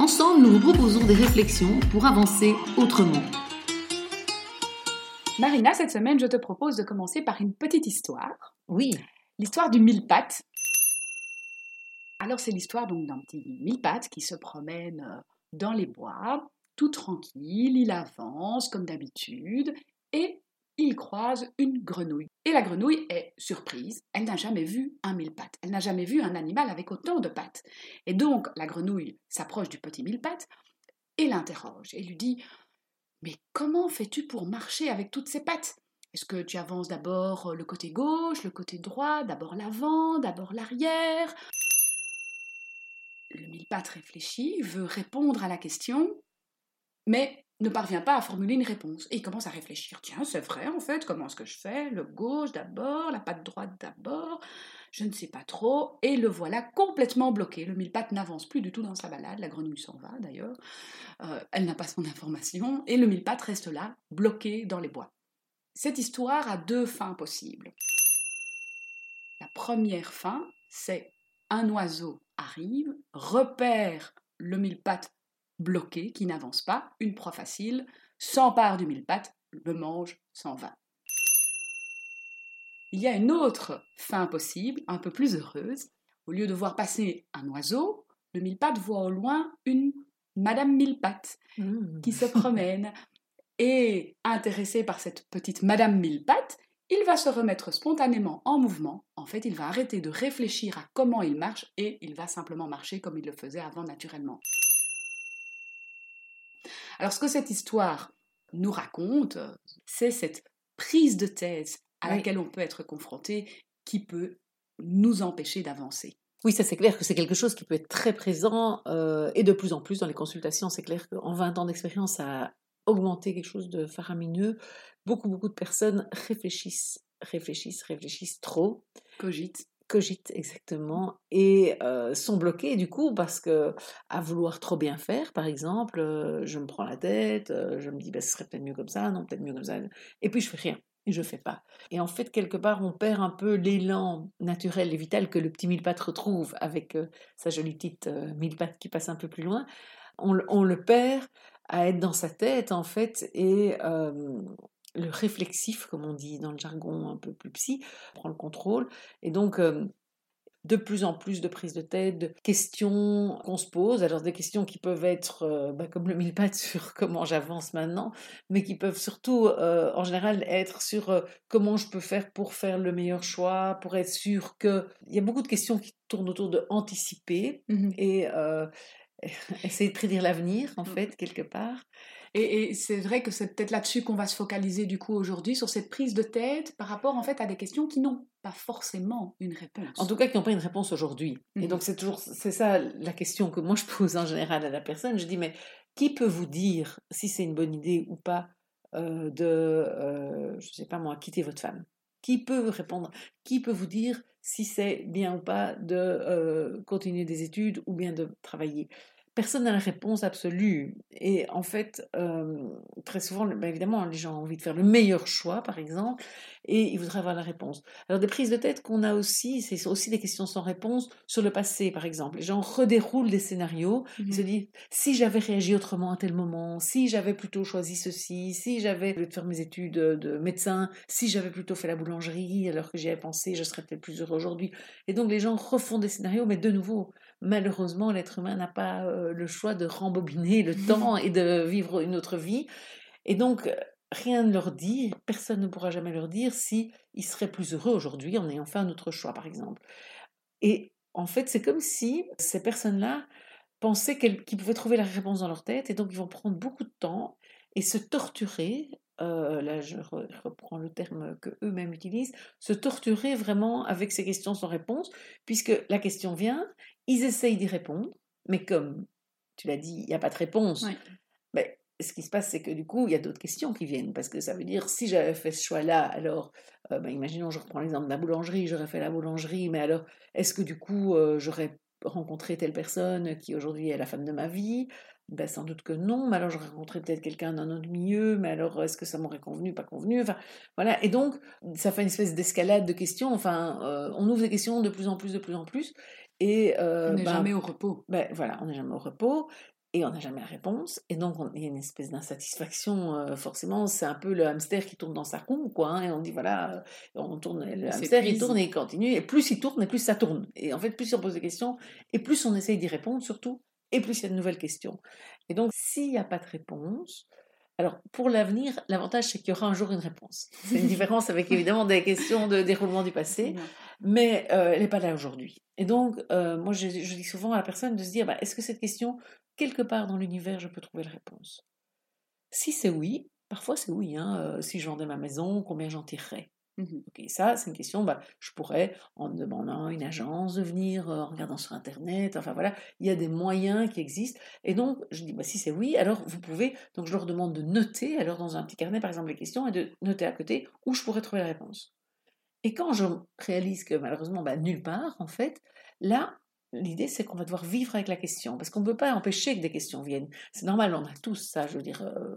Ensemble, nous vous proposons des réflexions pour avancer autrement. Marina, cette semaine, je te propose de commencer par une petite histoire. Oui. L'histoire du mille pattes. Alors, c'est l'histoire donc d'un petit mille pattes qui se promène euh, dans les bois, tout tranquille, il avance comme d'habitude, et il croise une grenouille. Et la grenouille est surprise, elle n'a jamais vu un mille pattes, elle n'a jamais vu un animal avec autant de pattes. Et donc la grenouille s'approche du petit mille pattes et l'interroge et lui dit Mais comment fais-tu pour marcher avec toutes ces pattes? Est-ce que tu avances d'abord le côté gauche, le côté droit, d'abord l'avant, d'abord l'arrière? Le mille pattes réfléchit, veut répondre à la question, mais ne parvient pas à formuler une réponse. Et il commence à réfléchir. Tiens, c'est vrai en fait, comment est-ce que je fais? Le gauche d'abord, la patte droite d'abord, je ne sais pas trop. Et le voilà complètement bloqué. Le mille pattes n'avance plus du tout dans sa balade. La grenouille s'en va d'ailleurs. Euh, elle n'a pas son information. Et le mille pattes reste là, bloqué dans les bois. Cette histoire a deux fins possibles. La première fin, c'est un oiseau arrive, repère le mille pattes bloqué, qui n'avance pas, une proie facile, s'empare du mille pattes, le mange, s'en va. Il y a une autre fin possible, un peu plus heureuse. Au lieu de voir passer un oiseau, le mille pattes voit au loin une Madame Millepattes mmh. qui se promène. Et intéressé par cette petite Madame Millepattes, il va se remettre spontanément en mouvement. En fait, il va arrêter de réfléchir à comment il marche et il va simplement marcher comme il le faisait avant naturellement. Alors ce que cette histoire nous raconte, c'est cette prise de thèse à laquelle on peut être confronté qui peut nous empêcher d'avancer. Oui, ça c'est clair que c'est quelque chose qui peut être très présent euh, et de plus en plus dans les consultations. C'est clair qu'en 20 ans d'expérience, ça a augmenté quelque chose de faramineux. Beaucoup, beaucoup de personnes réfléchissent, réfléchissent, réfléchissent trop. Cogitent cogitent exactement et sont bloqués du coup parce que à vouloir trop bien faire par exemple je me prends la tête je me dis bah, ce serait peut-être mieux comme ça non peut-être mieux comme ça et puis je fais rien et je fais pas. Et en fait quelque part on perd un peu l'élan naturel et vital que le petit mille pattes retrouve avec sa jolie petite mille pattes qui passe un peu plus loin. On, on, le perd à être dans sa tête en fait et le réflexif, comme on dit dans le jargon un peu plus psy, prend le contrôle. Et donc, de plus en plus de prises de tête, de questions qu'on se pose. Alors, des questions qui peuvent être, bah, comme le mille pattes sur comment j'avance maintenant, mais qui peuvent surtout, en général, être sur comment je peux faire pour faire le meilleur choix, pour être sûr que. Il y a beaucoup de questions qui tournent autour de anticiper mmh et essayer de prédire l'avenir, en mmh. fait, quelque part. Et, c'est vrai que c'est peut-être là-dessus qu'on va se focaliser du coup aujourd'hui, sur cette prise de tête par rapport en fait à des questions qui n'ont pas forcément une réponse. En tout cas, qui n'ont pas une réponse aujourd'hui. Et mhm. donc c'est toujours, c'est ça la question que moi je pose en général à la personne. Je dis, mais qui peut vous dire si c'est une bonne idée ou pas euh, de, euh, je sais pas moi, quitter votre femme? Qui peut répondre? Qui peut vous dire si c'est bien ou pas de euh, continuer des études ou bien de travailler? Personne n'a la réponse absolue. Et en fait, très souvent, bah, évidemment, les gens ont envie de faire le meilleur choix, par exemple, et ils voudraient avoir la réponse. Alors, des prises de tête qu'on a aussi, c'est aussi des questions sans réponse sur le passé, par exemple. Les gens redéroulent des scénarios, ils se mmh disent, si j'avais réagi autrement à tel moment, si j'avais plutôt choisi ceci, si j'avais, au lieu de faire mes études de médecin, si j'avais plutôt fait la boulangerie alors que j'y avais pensé, je serais peut-être plus heureux aujourd'hui. Et donc, les gens refont des scénarios, mais de nouveau, malheureusement, l'être humain n'a pas le choix de rembobiner le temps et de vivre une autre vie. Et donc, rien ne leur dit, personne ne pourra jamais leur dire si ils seraient plus heureux aujourd'hui en ayant fait un autre choix, par exemple. Et en fait, c'est comme si ces personnes-là pensaient qu'ils pouvaient trouver la réponse dans leur tête, et donc ils vont prendre beaucoup de temps et se torturer. là, je reprends le terme que eux-mêmes utilisent, se torturer vraiment avec ces questions sans réponse, puisque la question vient, ils essayent d'y répondre, mais comme tu l'as dit, il n'y a pas de réponse. Oui. Mais ce qui se passe, c'est que du coup, il y a d'autres questions qui viennent, parce que ça veut dire, si j'avais fait ce choix-là, alors, euh, ben, imaginons, je reprends l'exemple de la boulangerie, j'aurais fait la boulangerie, mais alors, est-ce que du coup, euh, j'aurais rencontré telle personne qui aujourd'hui est la femme de ma vie? Ben, sans doute que non, mais alors j'aurais rencontré peut-être quelqu'un d'un autre milieu, mais alors est-ce que ça m'aurait convenu, pas convenu? Enfin, voilà. Et donc, ça fait une espèce d'escalade de questions. Enfin, euh, on ouvre des questions de plus en plus, de plus en plus. Et, euh, on n'est ben, jamais au repos. Ben, voilà, on n'est jamais au repos et on n'a jamais la réponse. Et donc, il y a une espèce d'insatisfaction, euh, forcément. C'est un peu le hamster qui tourne dans sa roue, quoi. Hein, et on dit, voilà, on tourne, le hamster, il tourne et il continue. Et plus il tourne, et plus ça tourne. Et en fait, plus on pose des questions, et plus on essaye d'y répondre, surtout et plus il y a de nouvelles questions. Et donc, s'il n'y a pas de réponse, alors pour l'avenir, l'avantage c'est qu'il y aura un jour une réponse. C'est une différence avec évidemment des questions de déroulement du passé, mais euh, elle n'est pas là aujourd'hui. Et donc, euh, moi je, dis souvent à la personne de se dire, bah, est-ce que cette question, quelque part dans l'univers, je peux trouver la réponse? Si c'est oui, parfois c'est oui, hein, euh, si je vendais ma maison, combien j'en tirerais? Ok, ça, c'est une question, bah, je pourrais, en demandant à une agence de venir, euh, en regardant sur Internet, enfin voilà, il y a des moyens qui existent. Et donc, je dis, bah, si c'est oui, alors vous pouvez, donc je leur demande de noter, alors dans un petit carnet, par exemple, les questions, et de noter à côté où je pourrais trouver la réponse. Et quand je réalise que malheureusement, bah, nulle part, en fait, là, l'idée, c'est qu'on va devoir vivre avec la question, parce qu'on ne peut pas empêcher que des questions viennent. C'est normal, on a tous ça, je veux dire. Euh,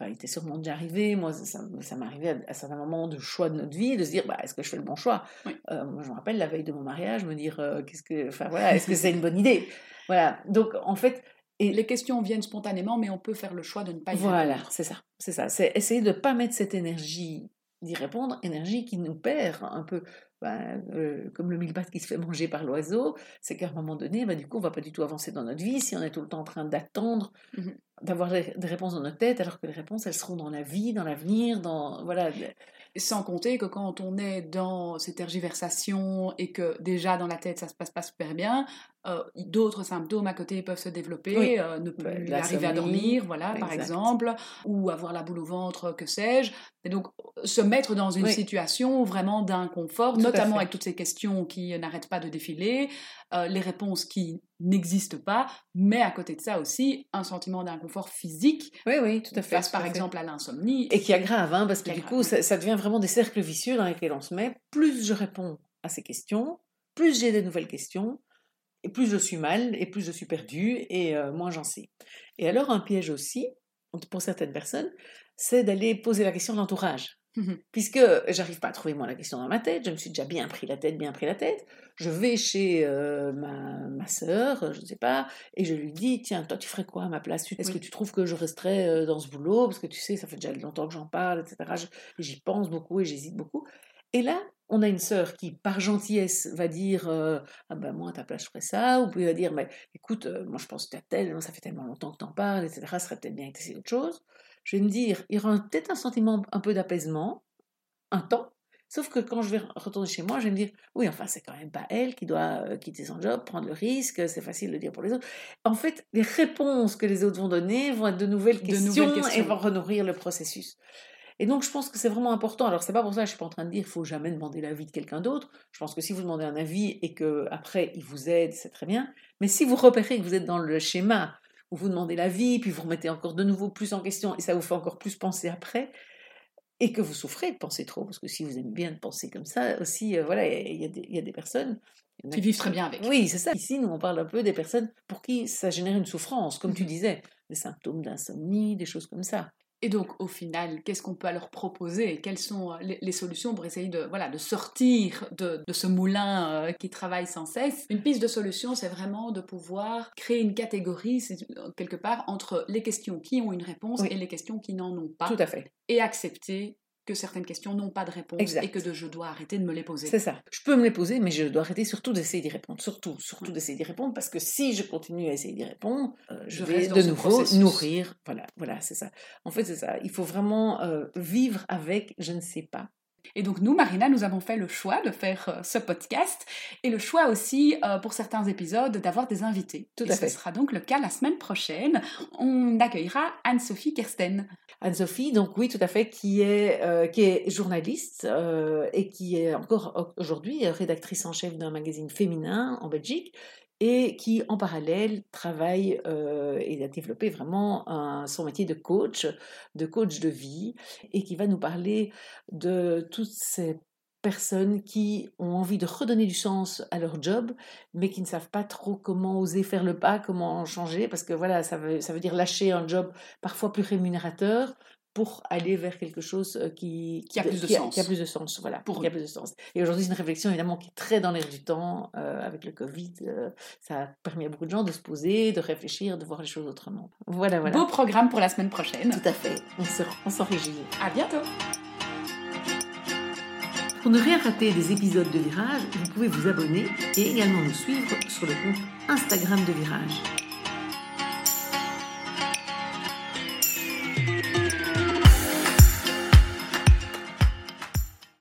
Enfin, il était sûrement déjà arrivé. Moi, ça, ça m'est arrivé à, certains moments de choix de notre vie, de se dire, bah, est-ce que je fais le bon choix? Euh, Moi, je me rappelle la veille de mon mariage, me dire, euh, qu'est-ce que, enfin voilà, est-ce que c'est une bonne idée? Voilà. Donc, en fait, et les questions viennent spontanément, mais on peut faire le choix de ne pas y Voilà, c'est ça, c'est ça. C'est essayer de ne pas mettre cette énergie d'y répondre, énergie qui nous perd un peu. Ben, euh, comme le pattes qui se fait manger par l'oiseau, c'est qu'à un moment donné, ben, du coup, on va pas du tout avancer dans notre vie si on est tout le temps en train d'attendre, mmh d'avoir des, réponses dans notre tête, alors que les réponses, elles seront dans la vie, dans l'avenir, dans voilà. Sans compter que quand on est dans ces tergiversations et que déjà dans la tête ça se passe pas super bien, euh, d'autres symptômes à côté peuvent se développer, euh, ne plus arriver à dormir, voilà, par exemple, ou avoir la boule au ventre, que sais-je. Et donc, se mettre dans une situation vraiment d'inconfort, notamment avec toutes ces questions qui n'arrêtent pas de défiler, euh, les réponses qui n'existent pas, mais à côté de ça aussi, un sentiment d'inconfort physique. Oui, oui, tout à fait. Face, par exemple, à l'insomnie. Et qui aggrave, hein, parce que du coup, ça, ça devient vraiment des cercles vicieux dans lesquels on se met. Plus je réponds à ces questions, plus j'ai des nouvelles questions, et plus je suis mal, et plus je suis perdue, et euh, moins j'en sais. Et alors, un piège aussi, pour certaines personnes, c'est d'aller poser la question de l'entourage. Mmh Puisque j'arrive pas à trouver moi la question dans ma tête, je me suis déjà bien pris la tête, bien pris la tête. Je vais chez euh, ma, ma sœur, je ne sais pas, et je lui dis Tiens, toi, tu ferais quoi à ma place? Est-ce que tu trouves que je resterais euh, dans ce boulot? Parce que tu sais, ça fait déjà longtemps que j'en parle, etc. J'y pense beaucoup et j'hésite beaucoup. Et là, on a une sœur qui, par gentillesse, va dire euh, Ah ben moi, à ta place, je ferais ça. Ou puis va dire Mais écoute, euh, moi, je pense que tu as tel, ça fait tellement longtemps que tu en parles, etc. Ça serait peut-être bien que tu autre chose. Je vais me dire Il y aura peut-être un sentiment un peu d'apaisement, un temps. Sauf que quand je vais retourner chez moi, je vais me dire Oui, enfin, c'est quand même pas elle qui doit euh, quitter son job, prendre le risque, c'est facile de dire pour les autres. En fait, les réponses que les autres vont donner vont être de nouvelles questions, et vont renourrir le processus. Et donc, je pense que c'est vraiment important. Alors, c'est pas pour ça que je suis pas en train de dire qu'il faut jamais demander l'avis de quelqu'un d'autre. Je pense que si vous demandez un avis et que après il vous aide, c'est très bien. Mais si vous repérez que vous êtes dans le schéma où vous demandez l'avis, puis vous remettez encore de nouveau plus en question et ça vous fait encore plus penser après, et que vous souffrez de penser trop, parce que si vous aimez bien de penser comme ça aussi, euh, voilà, il y, y, a des personnes qui vivent très bien avec. Oui, c'est ça. Ici, nous, on parle un peu des personnes pour qui ça génère une souffrance, comme tu mmh disais, des symptômes d'insomnie, des choses comme ça. Et donc, au final, qu'est-ce qu'on peut leur proposer? Quelles sont euh, les, solutions pour essayer de, voilà, de sortir de, ce moulin euh, qui travaille sans cesse? Une piste de solution, c'est vraiment de pouvoir créer une catégorie, quelque part, entre les questions qui ont une réponse et les questions qui n'en ont pas. Tout à fait. Et accepter que certaines questions n'ont pas de réponse et que je dois arrêter de me les poser. C'est ça. Je peux me les poser, mais je dois arrêter surtout d'essayer d'y répondre. Surtout, surtout d'essayer d'y répondre, parce que si je continue à essayer d'y répondre, euh, je, vais de nouveau nourrir. Voilà, voilà, c'est ça. En fait, c'est ça. Il faut vraiment euh, vivre avec je ne sais pas. Et donc nous, Marina, nous avons fait le choix de faire euh, ce podcast et le choix aussi euh, pour certains épisodes d'avoir des invités. Tout à fait. Ce sera donc le cas la semaine prochaine. On accueillera Anne-Sophie Kersten. Anne-Sophie, donc oui, tout à fait, qui est, euh, qui est journaliste et qui est encore aujourd'hui rédactrice en chef d'un magazine féminin en Belgique et qui en parallèle travaille euh, et a développé vraiment son métier de coach, de coach de vie, et qui va nous parler de toutes ces personnes qui ont envie de redonner du sens à leur job, mais qui ne savent pas trop comment oser faire le pas, comment changer, parce que voilà, ça veut, ça veut dire lâcher un job parfois plus rémunérateur pour aller vers quelque chose qui, qui a plus de sens. Qui a plus de sens, voilà. Pour qui a plus de sens. Et aujourd'hui, c'est une réflexion évidemment qui est très dans l'air du temps euh, avec le Covid. Euh, ça a permis à beaucoup de gens de se poser, de réfléchir, de voir les choses autrement. Voilà, voilà. Beau programme pour la semaine prochaine. Tout à fait. On s'en réjouit. À bientôt. Pour ne rien rater des épisodes de Virage, vous pouvez vous abonner et également nous suivre sur le compte Instagram de Virage.